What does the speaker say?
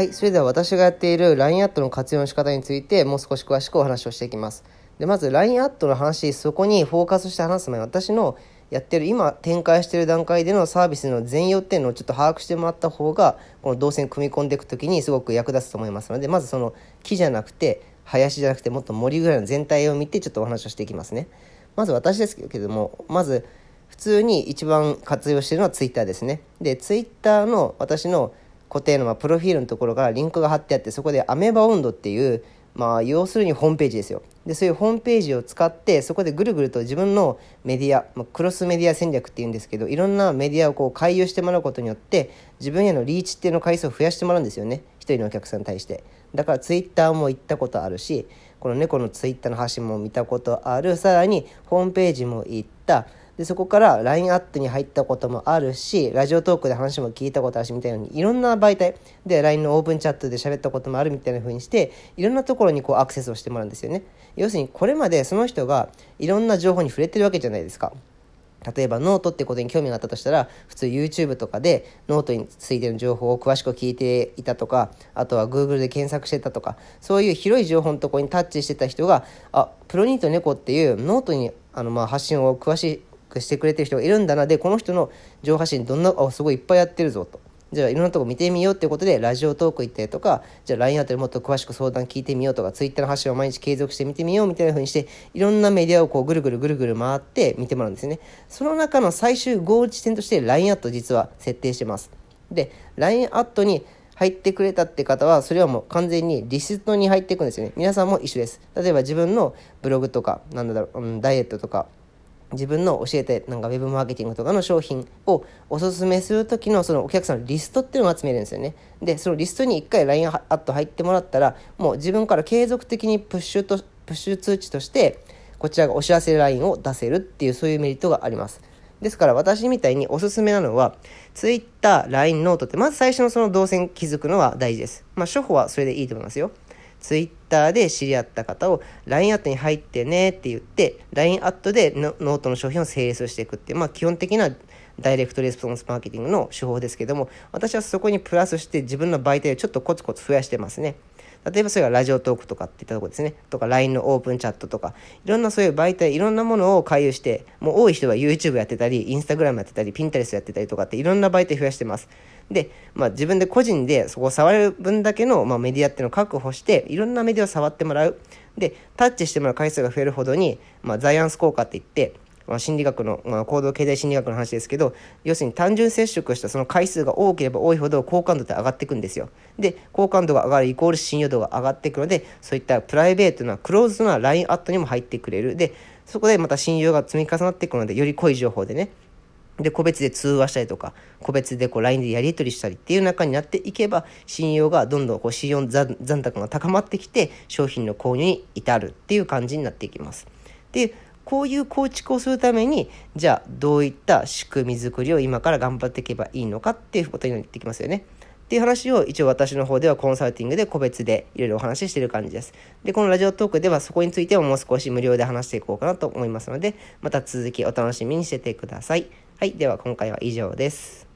はい、それでは私がやっている LINE アットの活用の仕方についてもう少し詳しくお話をしていきます。でまず LINE アットの話、そこにフォーカスして話す前に私のやってる今展開している段階でのサービスの全容っていうのをちょっと把握してもらった方がこの動線組み込んでいく時にすごく役立つと思いますのでまずその木じゃなくて林じゃなくてもっと森ぐらいの全体を見てちょっとお話をしていきますね。まず私ですけどもまず普通に一番活用しているのは Twitter ですね。で Twitter の私の固定のまプロフィールのところからリンクが貼ってあってそこでアメーバ温度っていうまあ要するにホームページですよ。でそういうホームページを使ってそこでぐるぐると自分のメディア、まあ、クロスメディア戦略っていうんですけどいろんなメディアをこう回遊してもらうことによって自分へのリーチっていうの回数を増やしてもらうんですよね。一人のお客さんに対して。だからツイッターも行ったことあるしこの猫のツイッターの発信も見たことある。さらにホームページも行った。でそこから LINE アットに入ったこともあるしラジオトークで話も聞いたことあるしみたいなにいろんな媒体で LINE のオープンチャットで喋ったこともあるみたいな風にしていろんなところにこうアクセスをしてもらうんですよね。要するにこれまでその人がいろんな情報に触れてるわけじゃないですか。例えばノートってことに興味があったとしたら普通 YouTube とかでノートについての情報を詳しく聞いていたとかあとは Google で検索してたとかそういう広い情報のとこにタッチしてた人があプロニート猫っていうノートにあのまあ発信を詳しいしてくれてる人がいるんだな。でこの人の情報発信どんなあすごいいっぱいやってるぞと。じゃあいろんなとこ見てみようっていうことでラジオトーク行ったりとかじゃあ LINE あたりもっと詳しく相談聞いてみようとか Twitter の発信を毎日継続して見てみようみたいな風にしていろんなメディアをこうぐるぐるぐるぐる回って見てもらうんですねその中の最終ゴール地点として LINE アット実は設定してますで LINE アットに入ってくれたって方はそれはもう完全にリストに入っていくんですよね皆さんも一緒です例えば自分のブログとかなんだろう、うん、ダイエットとか自分の教えてなんかウェブマーケティングとかの商品をおすすめする時のそのお客さんのリストっていうのを集めるんですよね。でそのリストに1回 LINE アット入ってもらったらもう自分から継続的にプッシュとプッシュ通知としてこちらがお知らせ LINE を出せるっていうそういうメリットがあります。ですから私みたいにおすすめなのは Twitter、LINE、ノートってまず最初のその動線気づくのは大事です。まあ初歩はそれでいいと思いますよ。ツイッターで知り合った方を LINE アットに入ってねって言って LINE アットでノートの商品をセールスしていくっていう、まあ、基本的なダイレクトレスポンスマーケティングの手法ですけども私はそこにプラスして自分の媒体をちょっとコツコツ増やしてますね。例えばそれがラジオトークとかっていったとこですね。とか LINE のオープンチャットとか、いろんなそういう媒体、いろんなものを回遊して、もう多い人は YouTube やってたり、Instagram やってたり、Pinterest やってたりとかっていろんな媒体増やしてます。で、まあ自分で個人でそこを触れる分だけの、まあ、メディアっていうのを確保して、いろんなメディアを触ってもらう。で、タッチしてもらう回数が増えるほどに、まあザイアンス効果って言って、まあ、心理学の、まあ、行動経済心理学の話ですけど要するに単純接触したその回数が多ければ多いほど好感度って上がっていくんですよ。で好感度が上がるイコール信用度が上がっていくのでそういったプライベートなクローズな LINE アットにも入ってくれる。でそこでまた信用が積み重なっていくのでより濃い情報でね。で、個別で通話したりとか、個別でこう LINE でやり取りしたりっていう中になっていけば、信用がどんどんこう信用残高が高まってきて、商品の購入に至るっていう感じになっていきます。で、こういう構築をするために、じゃあどういった仕組み作りを今から頑張っていけばいいのかっていうことになってきますよね。っていう話を一応私の方ではコンサルティングで個別でいろいろお話ししてる感じです。で、このラジオトークではそこについてはもう少し無料で話していこうかなと思いますので、また続きお楽しみにしててください。はい、では今回は以上です。